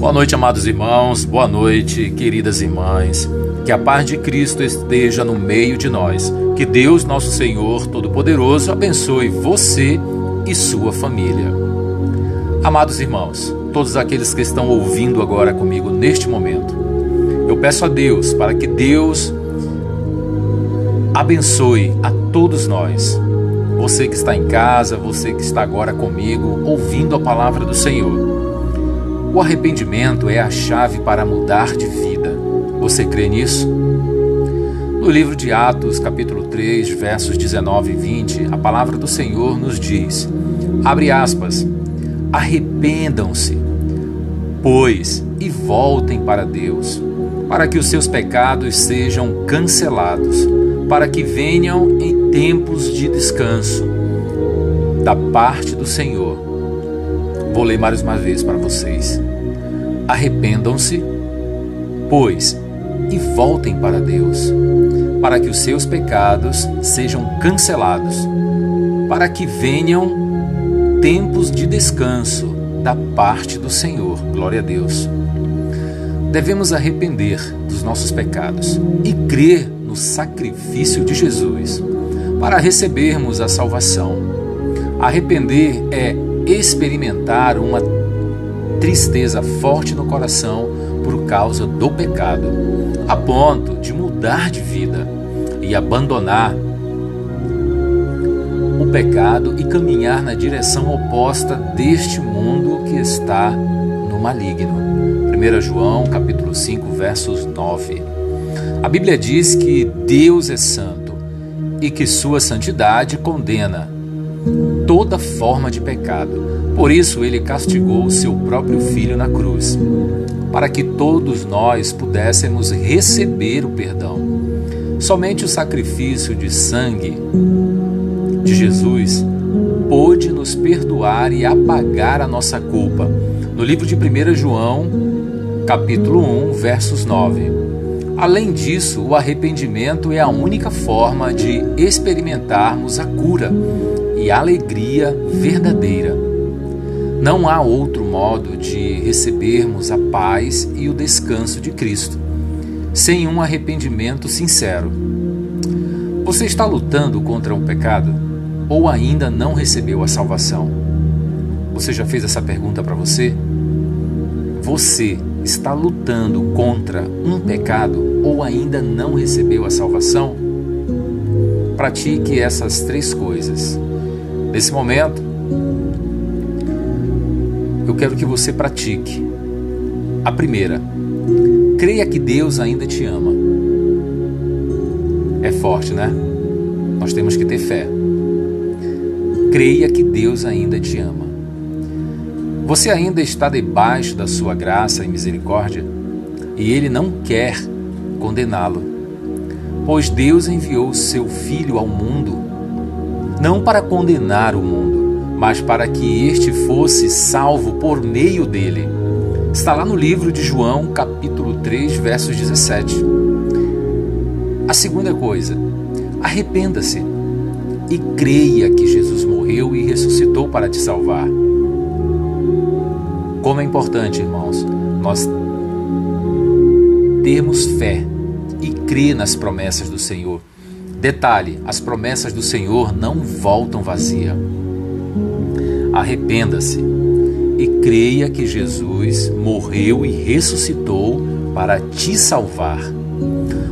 Boa noite, amados irmãos, boa noite, queridas irmãs. Que a paz de Cristo esteja no meio de nós. Que Deus, nosso Senhor Todo-Poderoso, abençoe você e sua família. Amados irmãos, todos aqueles que estão ouvindo agora comigo neste momento, eu peço a Deus para que Deus abençoe a todos nós. Você que está em casa, você que está agora comigo, ouvindo a palavra do Senhor. O arrependimento é a chave para mudar de vida. Você crê nisso? No livro de Atos, capítulo 3, versos 19 e 20, a palavra do Senhor nos diz: abre aspas, arrependam-se, pois, e voltem para Deus, para que os seus pecados sejam cancelados, para que venham em tempos de descanso da parte do Senhor Vou ler mais uma vez para vocês. Arrependam-se, pois, e voltem para Deus, para que os seus pecados sejam cancelados, para que venham tempos de descanso da parte do Senhor. Glória a Deus. Devemos arrepender dos nossos pecados e crer no sacrifício de Jesus para recebermos a salvação. Arrepender é experimentar uma tristeza forte no coração por causa do pecado, a ponto de mudar de vida e abandonar o pecado e caminhar na direção oposta deste mundo que está no maligno. 1 João, capítulo 5, versos 9. A Bíblia diz que Deus é santo e que sua santidade condena toda forma de pecado. Por isso ele castigou o seu próprio filho na cruz, para que todos nós pudéssemos receber o perdão. Somente o sacrifício de sangue de Jesus pôde nos perdoar e apagar a nossa culpa. No livro de 1 João, capítulo 1, versos 9. Além disso, o arrependimento é a única forma de experimentarmos a cura e alegria verdadeira. Não há outro modo de recebermos a paz e o descanso de Cristo, sem um arrependimento sincero. Você está lutando contra o pecado ou ainda não recebeu a salvação? Você já fez essa pergunta para você? Você está lutando contra um pecado ou ainda não recebeu a salvação? Pratique essas três coisas Nesse momento, eu quero que você pratique. A primeira, creia que Deus ainda te ama. É forte, né? Nós temos que ter fé. Creia que Deus ainda te ama. Você ainda está debaixo da sua graça e misericórdia e Ele não quer condená-lo, pois Deus enviou seu Filho ao mundo não para condenar o mundo, mas para que este fosse salvo por meio dele. Está lá no livro de João, capítulo 3, versos 17. A segunda coisa, arrependa-se e creia que Jesus morreu e ressuscitou para te salvar. Como é importante, irmãos, nós termos fé e crer nas promessas do Senhor. Detalhe: as promessas do Senhor não voltam vazia. Arrependa-se e creia que Jesus morreu e ressuscitou para te salvar.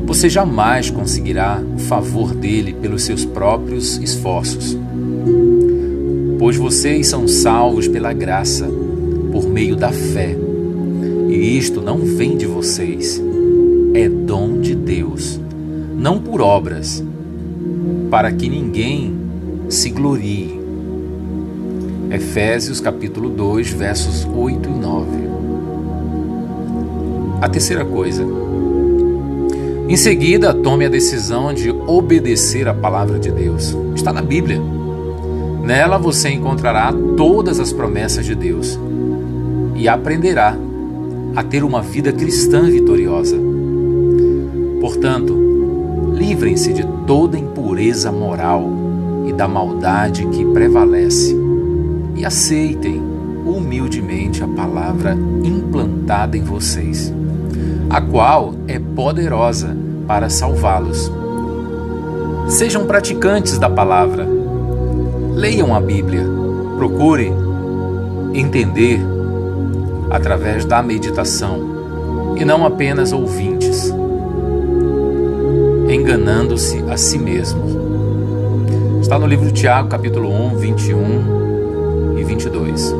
Você jamais conseguirá o favor dele pelos seus próprios esforços, pois vocês são salvos pela graça, por meio da fé. E isto não vem de vocês, é dom de Deus, não por obras, para que ninguém se glorie. Efésios capítulo 2, versos 8 e 9. A terceira coisa. Em seguida, tome a decisão de obedecer a palavra de Deus. Está na Bíblia. Nela você encontrará todas as promessas de Deus e aprenderá a ter uma vida cristã vitoriosa. Portanto, livrem-se de toda impureza moral e da maldade que prevalece e aceitem humildemente a palavra implantada em vocês, a qual é poderosa para salvá-los. Sejam praticantes da palavra. Leiam a Bíblia. Procure entender através da meditação e não apenas ouvintes, enganando-se a si mesmos. Está no livro de Tiago, capítulo 1, 21 e 22.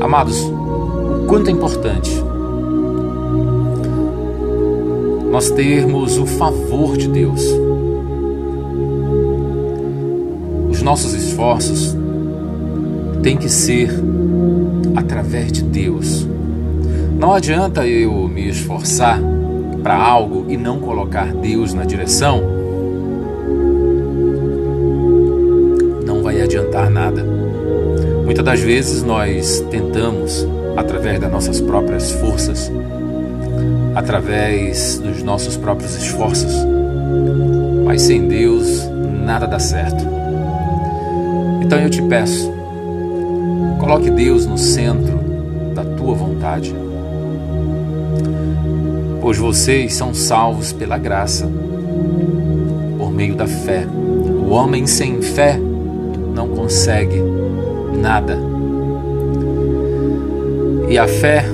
Amados, quanto é importante nós termos o favor de Deus. Os nossos esforços têm que ser através de Deus. Não adianta eu me esforçar para algo e não colocar Deus na direção. Não vai adiantar nada. Muitas das vezes nós tentamos, através das nossas próprias forças, através dos nossos próprios esforços, mas sem Deus nada dá certo. Então eu te peço, Coloque Deus no centro da tua vontade. Pois vocês são salvos pela graça, por meio da fé. O homem sem fé não consegue nada. E a fé,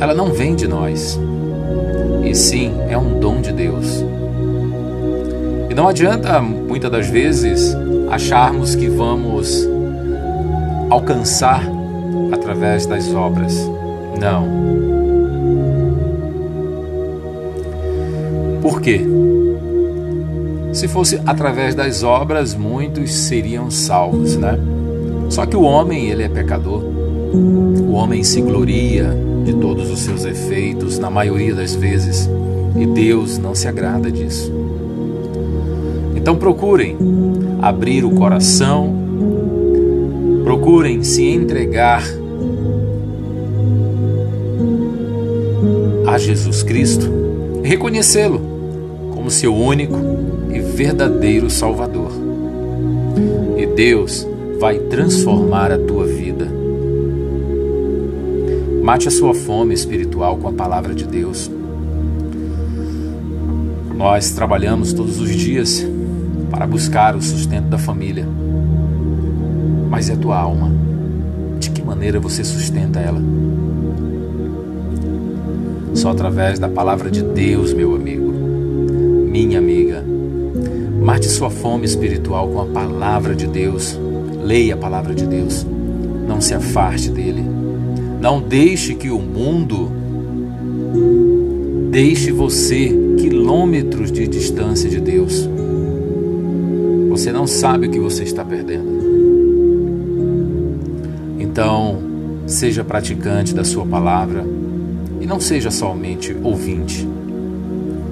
ela não vem de nós, e sim é um dom de Deus. E não adianta muitas das vezes acharmos que vamos alcançar através das obras. Não. Quê? Se fosse através das obras, muitos seriam salvos, né? Só que o homem, ele é pecador. O homem se gloria de todos os seus efeitos, na maioria das vezes, e Deus não se agrada disso. Então procurem abrir o coração Procurem se entregar a Jesus Cristo, reconhecê-lo como seu único e verdadeiro Salvador. E Deus vai transformar a tua vida. Mate a sua fome espiritual com a palavra de Deus. Nós trabalhamos todos os dias para buscar o sustento da família mas é tua alma. De que maneira você sustenta ela? Só através da palavra de Deus, meu amigo, minha amiga. Mate sua fome espiritual com a palavra de Deus. Leia a palavra de Deus. Não se afaste dele. Não deixe que o mundo deixe você quilômetros de distância de Deus. Você não sabe o que você está perdendo. Então, seja praticante da Sua palavra e não seja somente ouvinte,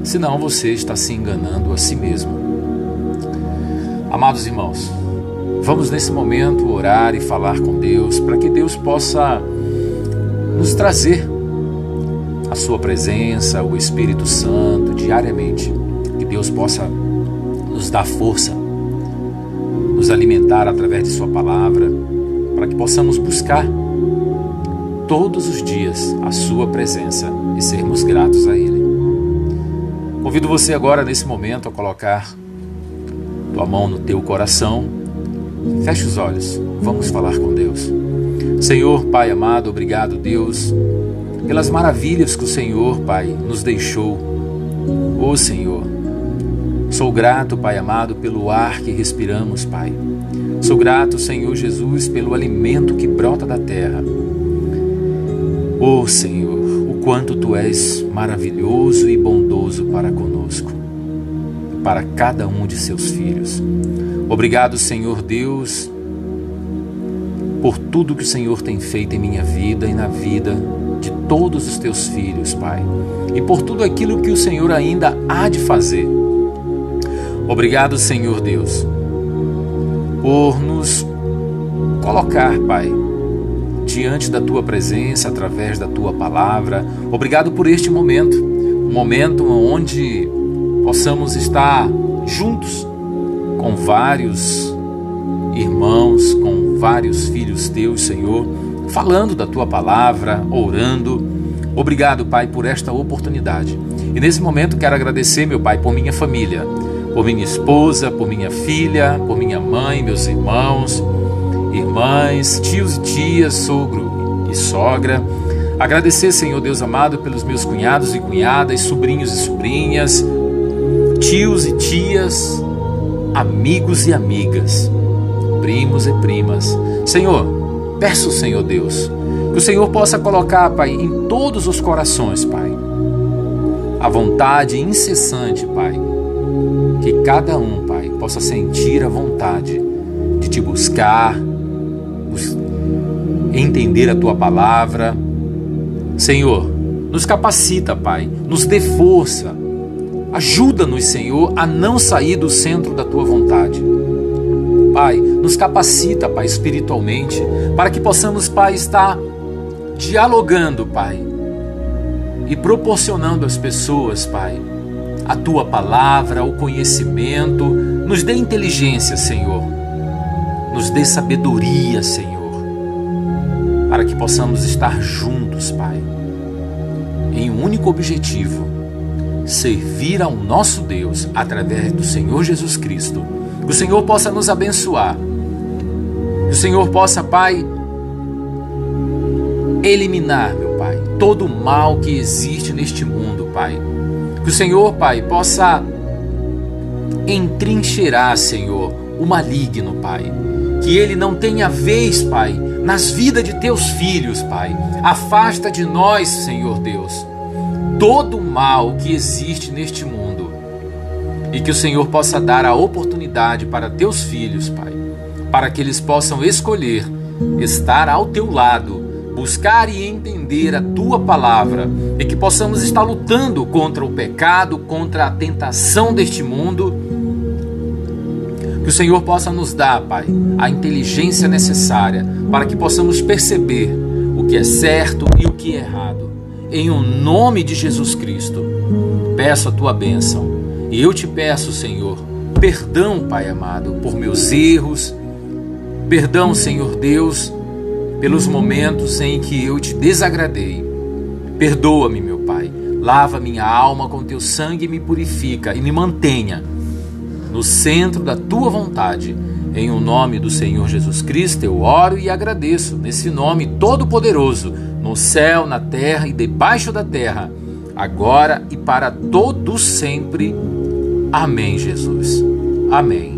senão você está se enganando a si mesmo. Amados irmãos, vamos nesse momento orar e falar com Deus para que Deus possa nos trazer a Sua presença, o Espírito Santo diariamente, que Deus possa nos dar força, nos alimentar através de Sua palavra para que possamos buscar todos os dias a Sua presença e sermos gratos a Ele. Convido você agora, nesse momento, a colocar tua mão no teu coração. Feche os olhos, vamos falar com Deus. Senhor, Pai amado, obrigado, Deus, pelas maravilhas que o Senhor, Pai, nos deixou. Ô oh, Senhor, sou grato, Pai amado, pelo ar que respiramos, Pai. Sou grato, Senhor Jesus, pelo alimento que brota da terra. Oh Senhor, quanto tu és maravilhoso e bondoso para conosco, para cada um de seus filhos. Obrigado, Senhor Deus, por tudo que o Senhor tem feito em minha vida e na vida de todos os teus filhos, Pai, e por tudo aquilo que o Senhor ainda há de fazer. Obrigado, Senhor Deus por nos colocar, Pai, diante da tua presença através da tua palavra. Obrigado por este momento, um momento onde possamos estar juntos com vários irmãos, com vários filhos teus, Senhor, falando da tua palavra, orando. Obrigado, Pai, por esta oportunidade. E nesse momento quero agradecer, meu Pai, por minha família, por minha esposa, por minha filha, por minha mãe, meus irmãos, irmãs, tios e tias, sogro e sogra. Agradecer, Senhor Deus amado, pelos meus cunhados e cunhadas, sobrinhos e sobrinhas, tios e tias, amigos e amigas, primos e primas. Senhor, peço, Senhor Deus, que o Senhor possa colocar, Pai, em todos os corações, Pai, a vontade incessante, Pai, que cada um, Pai, possa sentir a vontade de te buscar, entender a tua palavra. Senhor, nos capacita, Pai, nos dê força Ajuda-nos, Senhor, a não sair do centro da tua vontade. Pai, nos capacita, Pai, espiritualmente, para que possamos, Pai, estar dialogando, Pai, e proporcionando às pessoas, Pai, a tua palavra, o conhecimento. Nos dê inteligência, Senhor. Nos dê sabedoria, Senhor, para que possamos estar juntos, Pai, em um único objetivo servir ao nosso Deus através do Senhor Jesus Cristo. Que o Senhor possa nos abençoar. Que o Senhor possa, Pai, eliminar, meu Pai, todo o mal que existe neste mundo, Pai. Que o Senhor, Pai, possa entrincheirar, Senhor, o maligno, Pai. Que ele não tenha vez, Pai, nas vidas de teus filhos, Pai. Afasta de nós, Senhor Deus todo o mal que existe neste mundo e que o Senhor possa dar a oportunidade para teus filhos, Pai, para que eles possam escolher estar ao teu lado, buscar e entender a tua palavra e que possamos estar lutando contra o pecado, contra a tentação deste mundo. Que o Senhor possa nos dar, Pai, a inteligência necessária para que possamos perceber o que é certo e o que é errado em o nome de Jesus Cristo. Peço a tua bênção e eu te peço, Senhor, perdão, Pai amado, por meus erros, perdão, Senhor Deus, pelos momentos em que eu te desagradei. Perdoa-me, meu Pai, lava minha alma com teu sangue e me purifica e me mantenha no centro da tua vontade. Em o nome do Senhor Jesus Cristo, eu oro e agradeço, nesse nome todo-poderoso no céu, na terra e debaixo da terra, agora e para todos sempre. Amém, Jesus. Amém.